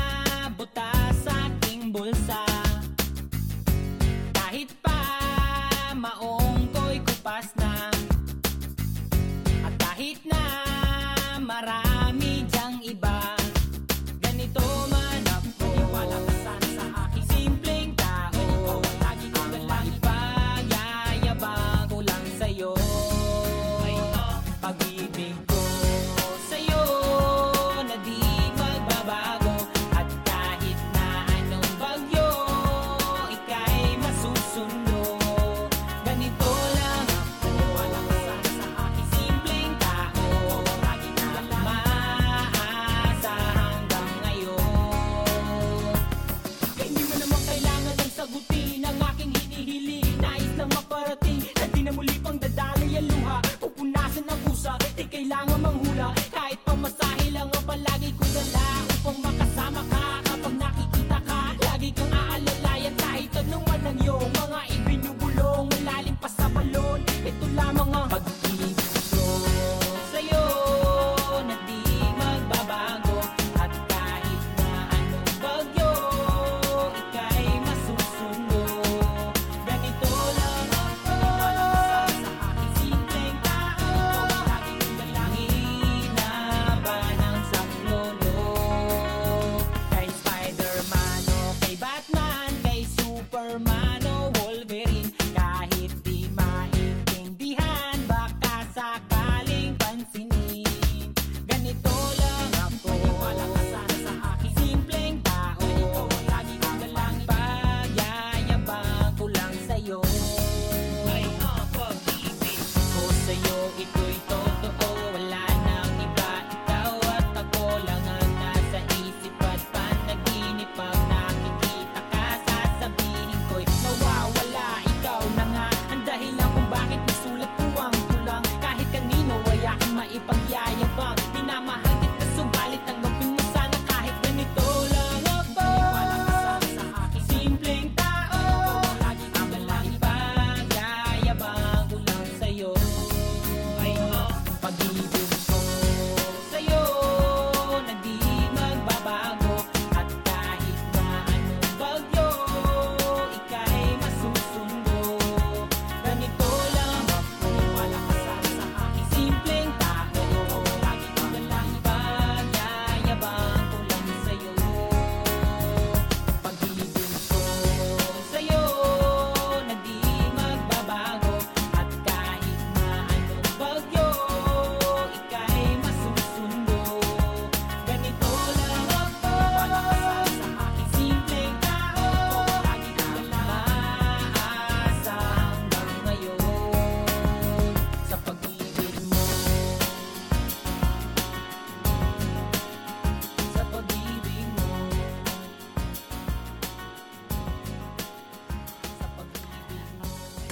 Speaker 9: sa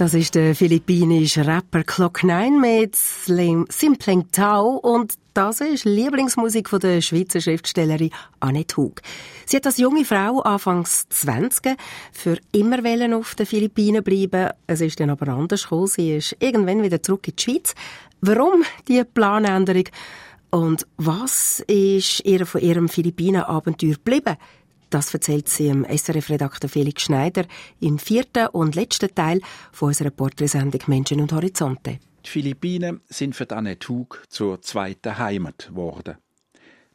Speaker 2: Das ist der philippinische Rapper Clock 9 mit Slim Simpleng Tao und das ist Lieblingsmusik von der Schweizer Schriftstellerin Annette Hug. Sie hat als junge Frau anfangs 20 für immer wollen auf den Philippinen bleiben. Es ist dann aber anders gekommen. Sie ist irgendwann wieder zurück in die Schweiz. Warum die Planänderung? Und was ist ihr von ihrem Philippinen-Abenteuer geblieben? Das erzählt sie im SRF-Redakteur Felix Schneider im vierten und letzten Teil von unserer Porträtsendung Menschen und Horizonte.
Speaker 5: Die Philippinen sind für Annette Hug zur zweiten Heimat geworden.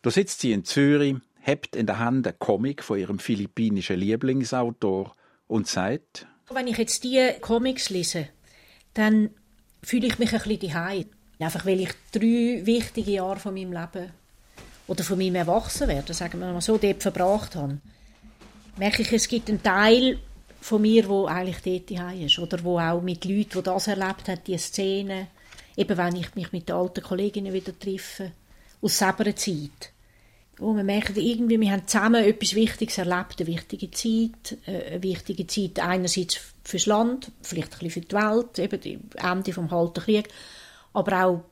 Speaker 5: Da sitzt sie in Zürich, hebt in der Hand einen Comic von ihrem philippinischen Lieblingsautor und sagt,
Speaker 4: Wenn ich jetzt diese Comics lese, dann fühle ich mich ein bisschen daheim. Einfach weil ich drei wichtige Jahre von meinem Leben oder von meinem Erwachsenwerden, sagen wir mal so, dort verbracht habe. Merke ich, es gibt einen Teil von mir, wo eigentlich dort daheim ist. Oder wo auch mit Leuten, die das erlebt haben, die Szenen. Eben wenn ich mich mit den alten Kolleginnen wieder treffe. Aus selber Zeit. Wo man merkt, irgendwie, wir haben zusammen etwas Wichtiges erlebt, eine wichtige Zeit, äh, eine wichtige Zeit einerseits fürs Land, vielleicht ein bisschen für die Welt, eben die Ende vom Kalten Krieg, aber auch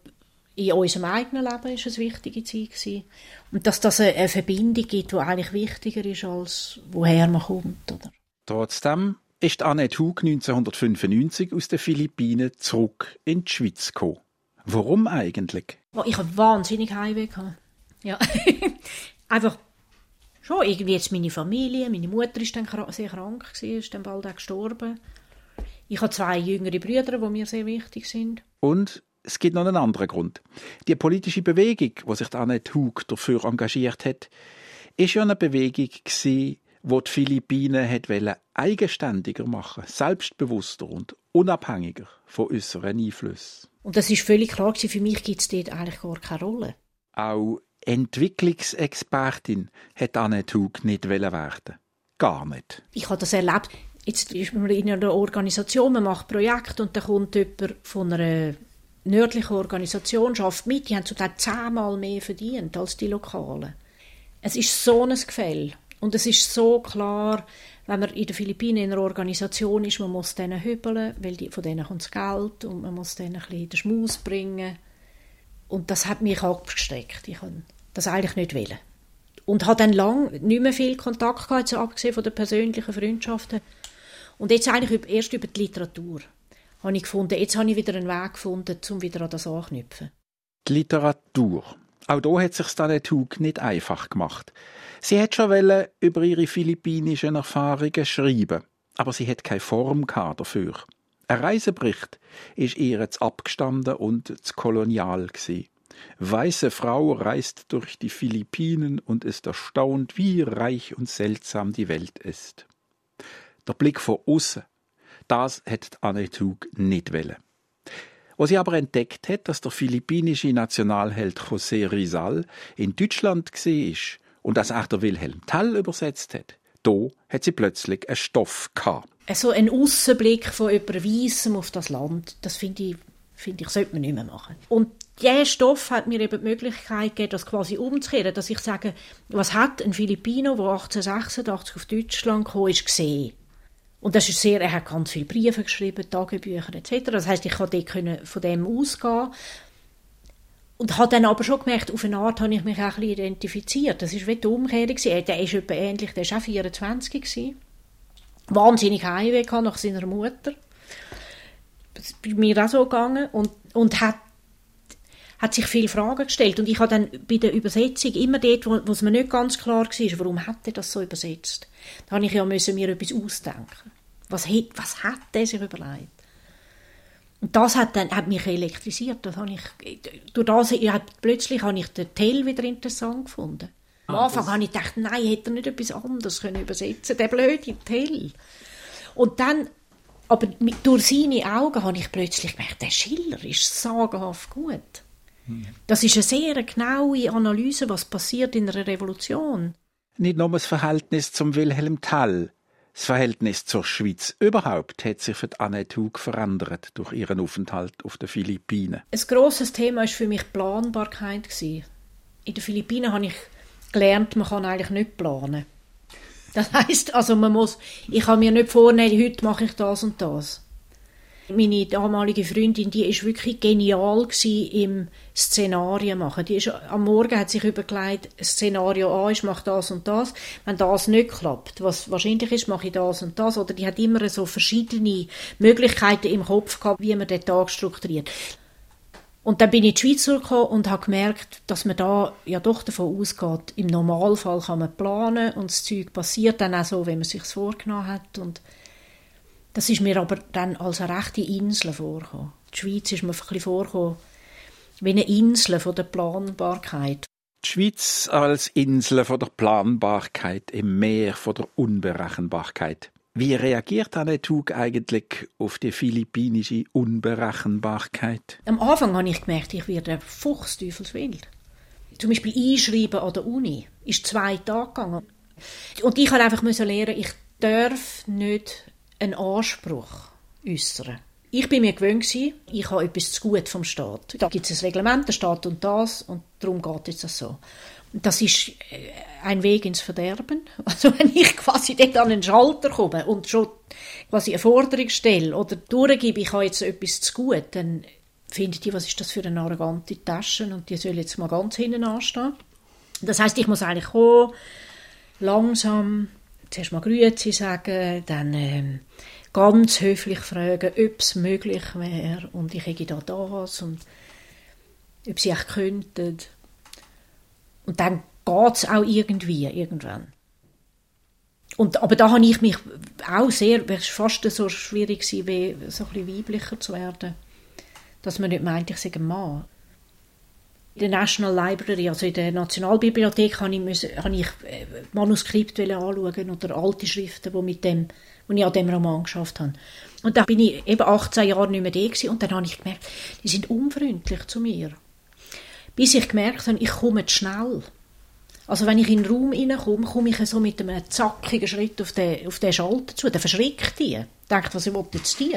Speaker 4: in unserem eigenen Leben ist es eine wichtige Zeit gewesen. Und dass das eine, Verbindung gibt, die eigentlich wichtiger ist, als woher man kommt, oder?
Speaker 5: Trotzdem ist Annette Hug 1995 aus den Philippinen zurück in die Schweiz gekommen. Warum eigentlich?
Speaker 4: Oh, ich habe wahnsinnig Heimweh gehabt. Ja. Einfach schon irgendwie jetzt meine Familie. Meine Mutter ist dann sehr krank gewesen, ist dann bald auch gestorben. Ich habe zwei jüngere Brüder, die mir sehr wichtig sind.
Speaker 5: Und es gibt noch einen anderen Grund. Die politische Bewegung, wo sich die Annette Hug dafür engagiert hat, ist ja eine Bewegung gsi, wo die Philippinen hat wollen eigenständiger machen, selbstbewusster und unabhängiger von äußeren Einflüssen.
Speaker 4: Und das ist völlig klar gewesen, für mich gibt es dort eigentlich gar keine Rolle.
Speaker 5: Auch Entwicklungsexpertin hat Annette Hug nicht wollen werden. Gar nicht.
Speaker 4: Ich habe das erlebt. Jetzt ist man in einer Organisation, man macht Projekte und dann kommt jemand von einer nördlichen Organisation, schafft mit, die haben Teil zehnmal mehr verdient als die Lokalen. Es ist so ein Gefälle. Und es ist so klar, wenn man in den Philippinen in einer Organisation ist, man muss denen hübeln, weil die, von denen kommt das Geld und man muss denen ein bisschen den Schmaus bringen. Und das hat mich abgesteckt. Ich kann das eigentlich nicht wollen. Und habe dann lang nicht mehr viel Kontakt gehabt, abgesehen von den persönlichen Freundschaften. Und jetzt eigentlich erst über die Literatur habe ich gefunden, jetzt habe ich wieder einen Weg gefunden, um wieder an das anknüpfen.
Speaker 5: Die Literatur. Auch da hat sich Annette Hug nicht einfach gemacht. Sie hat schon über ihre philippinischen Erfahrungen schreiben, aber sie hat keine Form dafür. Ein Reisebericht ist ihr zu abgestanden und zu kolonial gsi. Weiße Frau reist durch die Philippinen und ist erstaunt, wie reich und seltsam die Welt ist. Der Blick von außen, das hat Annette Hug nicht wollen. Wo sie aber entdeckt hat, dass der philippinische Nationalheld José Rizal in Deutschland war und dass auch der Wilhelm Tell übersetzt hat, da hat sie plötzlich einen Stoff gehabt.
Speaker 4: So ein Aussenblick von jemandem Weissem auf das Land, das finde ich, finde ich, sollte man nicht mehr machen. Und dieser Stoff hat mir eben die Möglichkeit gegeben, das quasi umzukehren, dass ich sage, was hat ein Filipino, der 1886 auf Deutschland gekommen ist, gesehen? Und das ist sehr, er hat ganz viele Briefe geschrieben, Tagebücher etc. Das heißt, ich konnte dort von dem ausgehen. Und habe dann aber schon gemerkt, auf eine Art habe ich mich auch ein bisschen identifiziert. Das war wie die Umkehrung. Der ist etwa ähnlich, der war auch 24. Gewesen. Wahnsinnig Heimweh nach seiner Mutter. Das ist bei mir auch so gegangen. Und, und hat hat sich viele Fragen gestellt. Und ich habe dann bei der Übersetzung immer dort, wo, wo es mir nicht ganz klar war, warum hat er das so übersetzt? Da habe ich ja müssen mir etwas ausdenken. Was, hat- was hat er sich überlegt? Und das hat, dann, hat mich elektrisiert. Das habe ich, durch das hab- plötzlich habe ich den Tell wieder interessant gefunden. Am Anfang habe ich gedacht, nein, hätte er nicht etwas anderes können übersetzen der blöde Tell. Und dann, aber durch seine Augen habe ich plötzlich gemerkt, der Schiller ist sagenhaft gut. Das ist eine sehr genaue Analyse, was passiert in einer Revolution.
Speaker 5: Nicht nur das Verhältnis zum Wilhelm Tell, das Verhältnis zur Schweiz überhaupt hat sich für die Annette Hug verändert durch ihren Aufenthalt auf den Philippinen.
Speaker 4: Ein grosses Thema war für mich Planbarkeit. In den Philippinen habe ich gelernt, man kann eigentlich nicht planen. Das heißt, also man muss, ich kann mir nicht vornehmen, heute mache ich das und das. Meine damalige Freundin, die ist wirklich genial im Szenarien machen. Die ist, am Morgen hat sich überlegt, Szenario A ist, mach das und das. Wenn das nicht klappt, was wahrscheinlich ist, mache ich das und das. Oder die hat immer so verschiedene Möglichkeiten im Kopf gehabt, wie man den Tag strukturiert. Und dann bin ich in die Schweiz zurückgekommen und habe gemerkt, dass man da ja doch davon ausgeht, im Normalfall kann man planen und das Zeug passiert dann auch so, wie man sich vorgenommen hat. Und das ist mir aber dann als eine rechte Insel vorgekommen. Die Schweiz ist mir ein bisschen vorgekommen wie eine Insel von der Planbarkeit.
Speaker 5: Die Schweiz als Insel von der Planbarkeit im Meer von der Unberechenbarkeit. Wie reagiert Annette Hug eigentlich auf die philippinische Unberechenbarkeit?
Speaker 4: Am Anfang habe ich gemerkt, ich werde fuchsteufelswild. Zum Beispiel einschreiben an der Uni ist zwei Tage gegangen. Und ich musste einfach lernen, ich darf nicht einen Anspruch äußern. Ich bin mir gewöhnt ich habe etwas zu gut vom Staat. Da gibt es ein Reglement, der Staat und das, und darum geht es das so. Das ist äh, ein Weg ins Verderben. Also wenn ich quasi dort an einen Schalter komme und schon quasi eine Forderung stelle oder durchgebe, ich habe jetzt etwas zu gut, dann finden die, was ist das für eine arrogante Tasche und die soll jetzt mal ganz hinten anstehen. Das heißt, ich muss eigentlich kommen, langsam, zuerst mal Grüezi sagen, dann ähm, ganz höflich fragen, ob es möglich wäre und ich hätte da das und ob sie echt könnten. Und dann geht es auch irgendwie, irgendwann. Und, aber da habe ich mich auch sehr, es war fast so schwierig, gewesen, wie so ein bisschen weiblicher zu werden, dass man nicht meint, ich ein Mann. In der National Library, also in der Nationalbibliothek, habe ich, müssen, habe ich äh, Manuskripte anschauen oder alte Schriften, die mit dem, wo ich an dem Roman geschafft habe. Und da bin ich eben 18 Jahre nicht mehr da gewesen, und dann habe ich gemerkt, die sind unfreundlich zu mir. Bis ich gemerkt habe, ich komme zu schnell. Also wenn ich in den Raum reinkomme, komme ich so mit einem zackigen Schritt auf den, auf den Schalter zu. Der verschrickt die. Denkt, was ich jetzt die?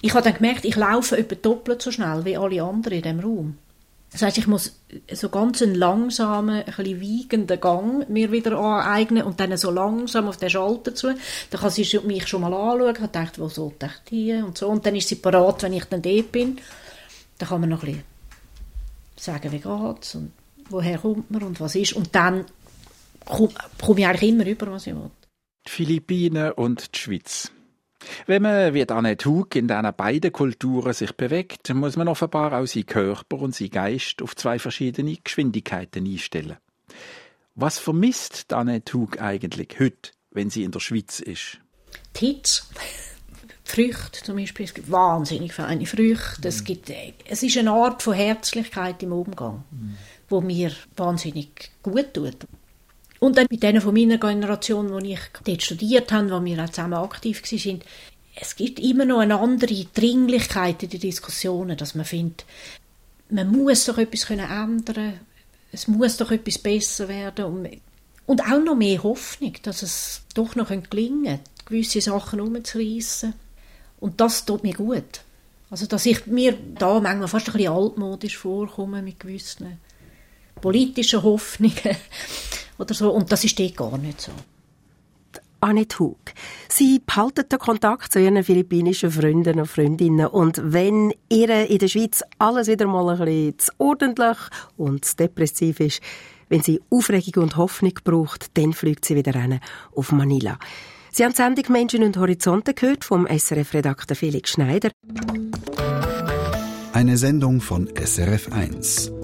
Speaker 4: Ich habe dann gemerkt, ich laufe etwa doppelt so schnell wie alle anderen in dem Raum. Das heißt, ich muss so ganz einen langsamen, ein bisschen wiegenden Gang mir wieder aneignen und dann so langsam auf den Schalter zu. Dann kann sie mich schon mal anschauen und denkt, wo sollte ich die und so. Und dann ist sie parat, wenn ich dann dort bin. Dann kann man noch ein bisschen sagen, wie geht's und woher kommt man und was ist. Und dann komme komm ich eigentlich immer über, was ich will.
Speaker 5: Die Philippinen und die Schweiz. Wenn man wie Annette Hug in diesen beiden Kulturen sich bewegt, muss man offenbar auch seinen Körper und seinen Geist auf zwei verschiedene Geschwindigkeiten einstellen. Was vermisst Annette Hug eigentlich heute, wenn sie in der Schweiz ist?
Speaker 4: Hits. Früchte zum Beispiel, es gibt wahnsinnig feine Früchte. Es, gibt, es ist eine Art von Herzlichkeit im Umgang, wo mir wahnsinnig gut tut. Und dann mit denen von meiner Generation, wo ich dort studiert habe, wo wir auch zusammen aktiv waren, es gibt immer noch eine andere Dringlichkeit in den Diskussionen, dass man findet, man muss doch etwas können ändern es muss doch etwas besser werden und, und auch noch mehr Hoffnung, dass es doch noch gelingen könnte, gewisse Sachen umzureißen. Und das tut mir gut. Also, dass ich mir da manchmal fast ein bisschen altmodisch vorkomme mit gewissen politischen Hoffnungen oder so. Und das ist dort gar nicht so.
Speaker 2: Annette Hug. Sie behalten den Kontakt zu ihren philippinischen Freunden und Freundinnen. Und wenn ihr in der Schweiz alles wieder mal ein bisschen zu ordentlich und zu depressiv ist, wenn sie Aufregung und Hoffnung braucht, dann fliegt sie wieder rein auf Manila. Sie haben die Sendung Menschen und Horizonte gehört vom SRF-Redakteur Felix Schneider.
Speaker 1: Eine Sendung von SRF1.